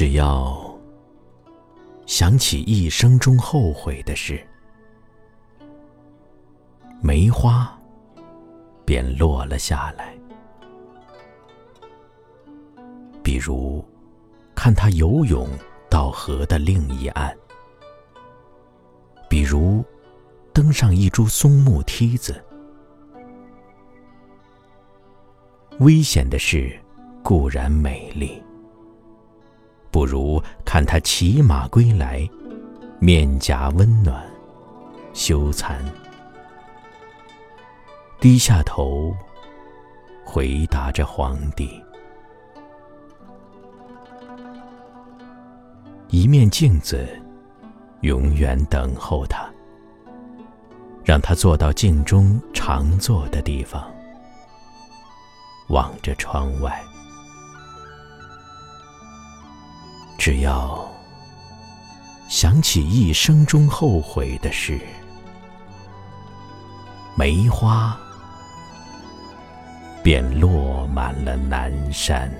只要想起一生中后悔的事，梅花便落了下来。比如，看他游泳到河的另一岸；比如，登上一株松木梯子。危险的事固然美丽，不如看他骑马归来，面颊温暖，羞惭，低下头，回答着皇帝。一面镜子，永远等候他，让他坐到镜中常坐的地方，望着窗外。只要想起一生中后悔的事，梅花便落满了南山。